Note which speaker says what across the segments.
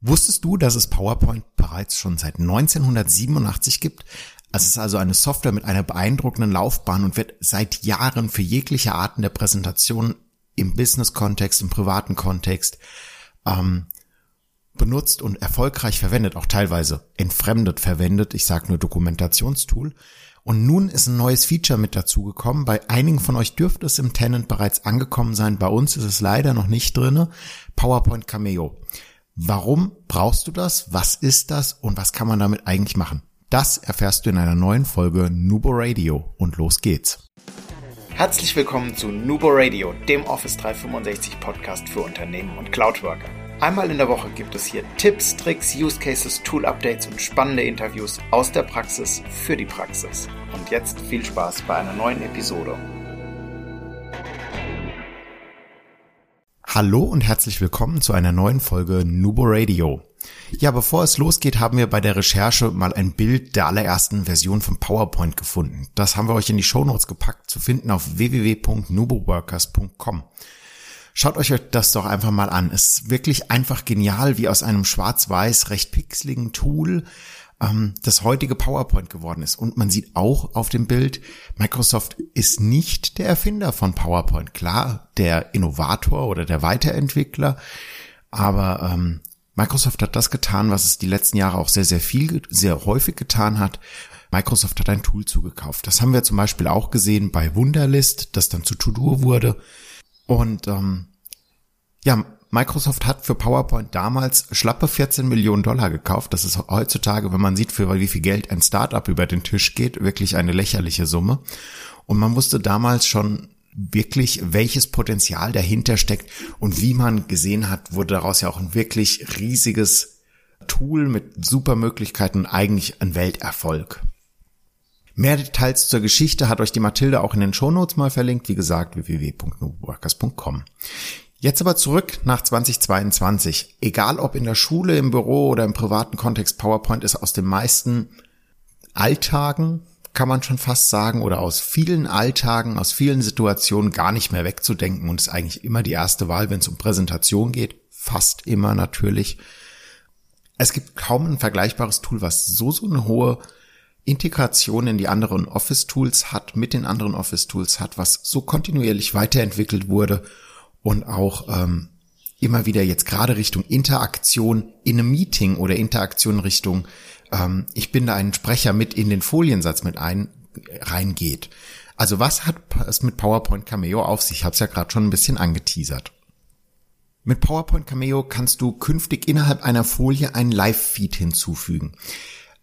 Speaker 1: Wusstest du, dass es PowerPoint bereits schon seit 1987 gibt? Es ist also eine Software mit einer beeindruckenden Laufbahn und wird seit Jahren für jegliche Arten der Präsentation im Business-Kontext, im privaten Kontext ähm, benutzt und erfolgreich verwendet, auch teilweise entfremdet verwendet. Ich sage nur Dokumentationstool. Und nun ist ein neues Feature mit dazugekommen. Bei einigen von euch dürfte es im Tenant bereits angekommen sein. Bei uns ist es leider noch nicht drinne. PowerPoint Cameo. Warum brauchst du das? Was ist das? Und was kann man damit eigentlich machen? Das erfährst du in einer neuen Folge Nubo Radio. Und los geht's.
Speaker 2: Herzlich willkommen zu Nubo Radio, dem Office 365 Podcast für Unternehmen und Cloudworker. Einmal in der Woche gibt es hier Tipps, Tricks, Use Cases, Tool Updates und spannende Interviews aus der Praxis für die Praxis. Und jetzt viel Spaß bei einer neuen Episode.
Speaker 1: Hallo und herzlich willkommen zu einer neuen Folge Nubo Radio. Ja, bevor es losgeht, haben wir bei der Recherche mal ein Bild der allerersten Version von PowerPoint gefunden. Das haben wir euch in die Shownotes gepackt, zu finden auf www.nuboworkers.com. Schaut euch das doch einfach mal an. Es ist wirklich einfach genial, wie aus einem schwarz-weiß, recht pixeligen Tool ähm, das heutige PowerPoint geworden ist. Und man sieht auch auf dem Bild, Microsoft ist nicht der Erfinder von PowerPoint. Klar, der Innovator oder der Weiterentwickler, aber ähm, Microsoft hat das getan, was es die letzten Jahre auch sehr, sehr viel, sehr häufig getan hat. Microsoft hat ein Tool zugekauft. Das haben wir zum Beispiel auch gesehen bei Wunderlist, das dann zu To-Do wurde. Und ähm, ja, Microsoft hat für PowerPoint damals schlappe 14 Millionen Dollar gekauft. Das ist heutzutage, wenn man sieht, für wie viel Geld ein Startup über den Tisch geht, wirklich eine lächerliche Summe. Und man wusste damals schon wirklich, welches Potenzial dahinter steckt und wie man gesehen hat, wurde daraus ja auch ein wirklich riesiges Tool mit super Möglichkeiten, eigentlich ein Welterfolg. Mehr Details zur Geschichte hat euch die Mathilde auch in den Shownotes mal verlinkt, wie gesagt, www.noworkers.com. Jetzt aber zurück nach 2022. Egal ob in der Schule, im Büro oder im privaten Kontext, PowerPoint ist aus den meisten Alltagen, kann man schon fast sagen, oder aus vielen Alltagen, aus vielen Situationen gar nicht mehr wegzudenken und ist eigentlich immer die erste Wahl, wenn es um Präsentation geht. Fast immer natürlich. Es gibt kaum ein vergleichbares Tool, was so, so eine hohe Integration in die anderen Office-Tools hat, mit den anderen Office-Tools hat, was so kontinuierlich weiterentwickelt wurde und auch ähm, immer wieder jetzt gerade Richtung Interaktion in einem Meeting oder Interaktion Richtung, ähm, ich bin da ein Sprecher mit in den Foliensatz mit ein reingeht. Also was hat es mit PowerPoint Cameo auf sich? Ich habe es ja gerade schon ein bisschen angeteasert. Mit PowerPoint Cameo kannst du künftig innerhalb einer Folie einen Live-Feed hinzufügen.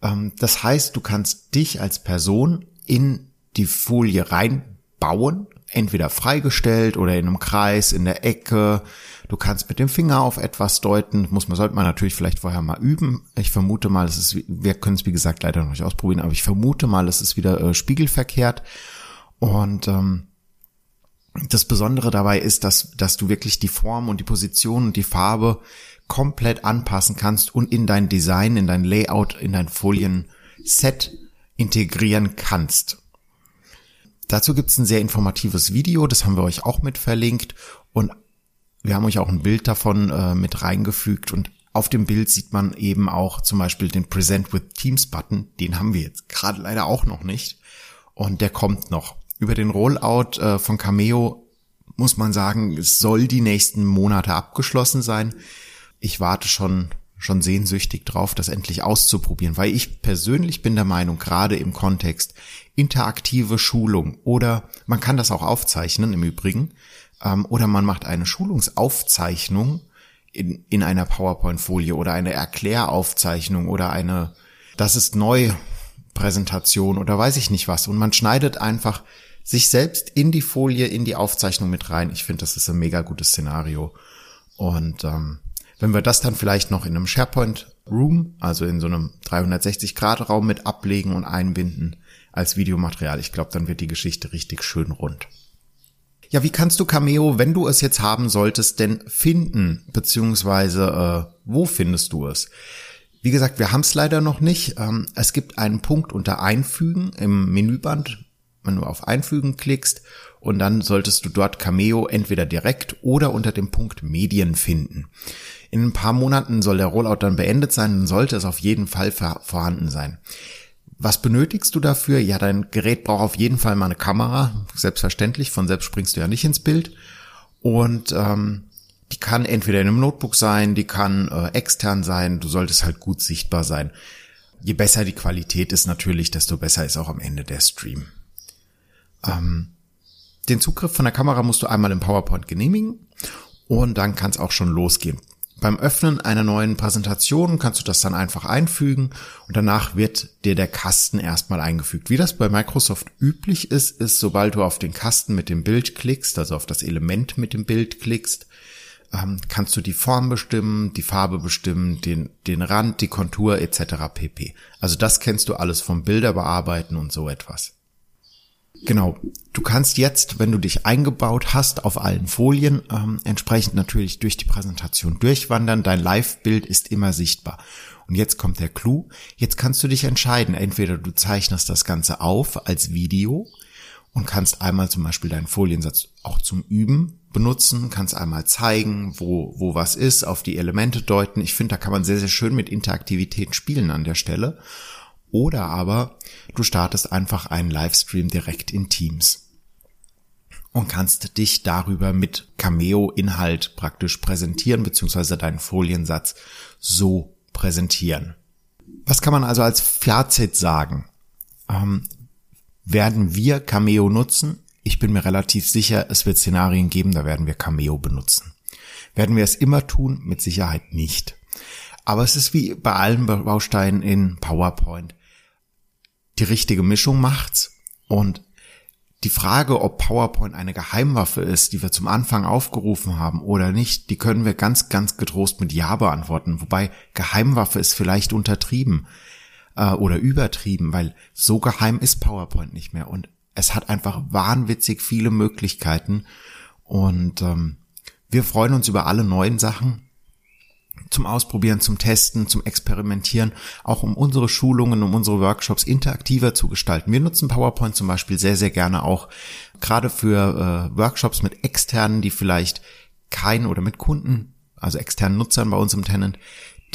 Speaker 1: Ähm, das heißt, du kannst dich als Person in die Folie reinbauen entweder freigestellt oder in einem Kreis, in der Ecke. Du kannst mit dem Finger auf etwas deuten. Muss man, sollte man natürlich vielleicht vorher mal üben. Ich vermute mal, es ist, wir können es wie gesagt leider noch nicht ausprobieren, aber ich vermute mal, es ist wieder äh, spiegelverkehrt. Und ähm, das Besondere dabei ist, dass, dass du wirklich die Form und die Position und die Farbe komplett anpassen kannst und in dein Design, in dein Layout, in dein Folien-Set integrieren kannst. Dazu gibt's ein sehr informatives Video, das haben wir euch auch mit verlinkt und wir haben euch auch ein Bild davon äh, mit reingefügt und auf dem Bild sieht man eben auch zum Beispiel den Present with Teams Button, den haben wir jetzt gerade leider auch noch nicht und der kommt noch. Über den Rollout äh, von Cameo muss man sagen, es soll die nächsten Monate abgeschlossen sein. Ich warte schon schon sehnsüchtig drauf, das endlich auszuprobieren, weil ich persönlich bin der Meinung, gerade im Kontext interaktive Schulung oder man kann das auch aufzeichnen im Übrigen, ähm, oder man macht eine Schulungsaufzeichnung in, in einer PowerPoint-Folie oder eine Erkläraufzeichnung oder eine, das ist neu Präsentation oder weiß ich nicht was und man schneidet einfach sich selbst in die Folie, in die Aufzeichnung mit rein. Ich finde, das ist ein mega gutes Szenario. Und ähm, wenn wir das dann vielleicht noch in einem SharePoint Room, also in so einem 360-Grad-Raum mit ablegen und einbinden als Videomaterial, ich glaube, dann wird die Geschichte richtig schön rund. Ja, wie kannst du Cameo, wenn du es jetzt haben solltest, denn finden? Beziehungsweise, äh, wo findest du es? Wie gesagt, wir haben es leider noch nicht. Ähm, es gibt einen Punkt unter Einfügen im Menüband, wenn du auf Einfügen klickst und dann solltest du dort Cameo entweder direkt oder unter dem Punkt Medien finden. In ein paar Monaten soll der Rollout dann beendet sein, dann sollte es auf jeden Fall vorhanden sein. Was benötigst du dafür? Ja, dein Gerät braucht auf jeden Fall mal eine Kamera. Selbstverständlich, von selbst springst du ja nicht ins Bild. Und ähm, die kann entweder in einem Notebook sein, die kann äh, extern sein, du solltest halt gut sichtbar sein. Je besser die Qualität ist natürlich, desto besser ist auch am Ende der Stream. Ähm, den Zugriff von der Kamera musst du einmal im PowerPoint genehmigen und dann kann es auch schon losgehen. Beim Öffnen einer neuen Präsentation kannst du das dann einfach einfügen und danach wird dir der Kasten erstmal eingefügt. Wie das bei Microsoft üblich ist, ist, sobald du auf den Kasten mit dem Bild klickst, also auf das Element mit dem Bild klickst, ähm, kannst du die Form bestimmen, die Farbe bestimmen, den, den Rand, die Kontur etc. pp. Also das kennst du alles vom Bilder bearbeiten und so etwas. Genau. Du kannst jetzt, wenn du dich eingebaut hast auf allen Folien, ähm, entsprechend natürlich durch die Präsentation durchwandern. Dein Live-Bild ist immer sichtbar. Und jetzt kommt der Clou. Jetzt kannst du dich entscheiden. Entweder du zeichnest das Ganze auf als Video und kannst einmal zum Beispiel deinen Foliensatz auch zum Üben benutzen, kannst einmal zeigen, wo, wo was ist, auf die Elemente deuten. Ich finde, da kann man sehr, sehr schön mit Interaktivität spielen an der Stelle. Oder aber du startest einfach einen Livestream direkt in Teams und kannst dich darüber mit Cameo-Inhalt praktisch präsentieren, beziehungsweise deinen Foliensatz so präsentieren. Was kann man also als Fazit sagen? Ähm, werden wir Cameo nutzen? Ich bin mir relativ sicher, es wird Szenarien geben, da werden wir Cameo benutzen. Werden wir es immer tun? Mit Sicherheit nicht. Aber es ist wie bei allen Bausteinen in PowerPoint. Die richtige Mischung macht's. Und die Frage, ob PowerPoint eine Geheimwaffe ist, die wir zum Anfang aufgerufen haben oder nicht, die können wir ganz, ganz getrost mit Ja beantworten. Wobei Geheimwaffe ist vielleicht untertrieben äh, oder übertrieben, weil so geheim ist PowerPoint nicht mehr. Und es hat einfach wahnwitzig viele Möglichkeiten. Und ähm, wir freuen uns über alle neuen Sachen zum Ausprobieren, zum Testen, zum Experimentieren, auch um unsere Schulungen, um unsere Workshops interaktiver zu gestalten. Wir nutzen PowerPoint zum Beispiel sehr, sehr gerne auch gerade für äh, Workshops mit externen, die vielleicht kein oder mit Kunden, also externen Nutzern bei uns im Tenant,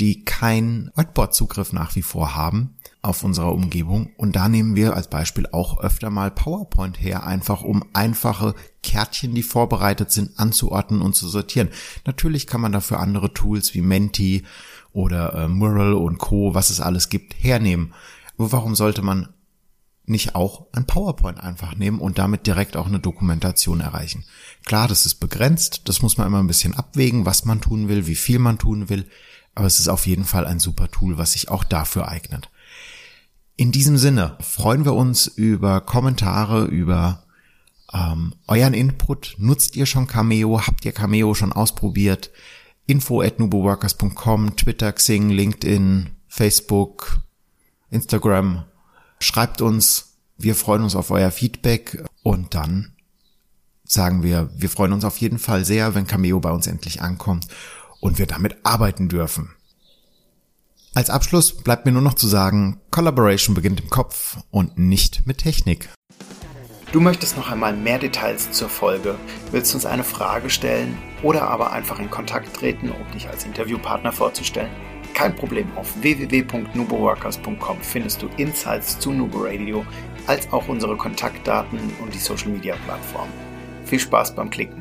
Speaker 1: die keinen Whiteboard-Zugriff nach wie vor haben auf unserer Umgebung. Und da nehmen wir als Beispiel auch öfter mal PowerPoint her, einfach um einfache Kärtchen, die vorbereitet sind, anzuordnen und zu sortieren. Natürlich kann man dafür andere Tools wie Menti oder äh, Mural und Co., was es alles gibt, hernehmen. Aber warum sollte man nicht auch ein PowerPoint einfach nehmen und damit direkt auch eine Dokumentation erreichen? Klar, das ist begrenzt, das muss man immer ein bisschen abwägen, was man tun will, wie viel man tun will, aber es ist auf jeden Fall ein super Tool, was sich auch dafür eignet. In diesem Sinne freuen wir uns über Kommentare, über ähm, euren Input. Nutzt ihr schon Cameo? Habt ihr Cameo schon ausprobiert? Info at nuboworkers.com, Twitter, Xing, LinkedIn, Facebook, Instagram. Schreibt uns. Wir freuen uns auf euer Feedback und dann sagen wir, wir freuen uns auf jeden Fall sehr, wenn Cameo bei uns endlich ankommt und wir damit arbeiten dürfen. Als Abschluss bleibt mir nur noch zu sagen, Collaboration beginnt im Kopf und nicht mit Technik.
Speaker 2: Du möchtest noch einmal mehr Details zur Folge, willst uns eine Frage stellen oder aber einfach in Kontakt treten, um dich als Interviewpartner vorzustellen? Kein Problem, auf www.nuboworkers.com findest du Insights zu Nubo Radio, als auch unsere Kontaktdaten und die Social Media Plattform. Viel Spaß beim Klicken!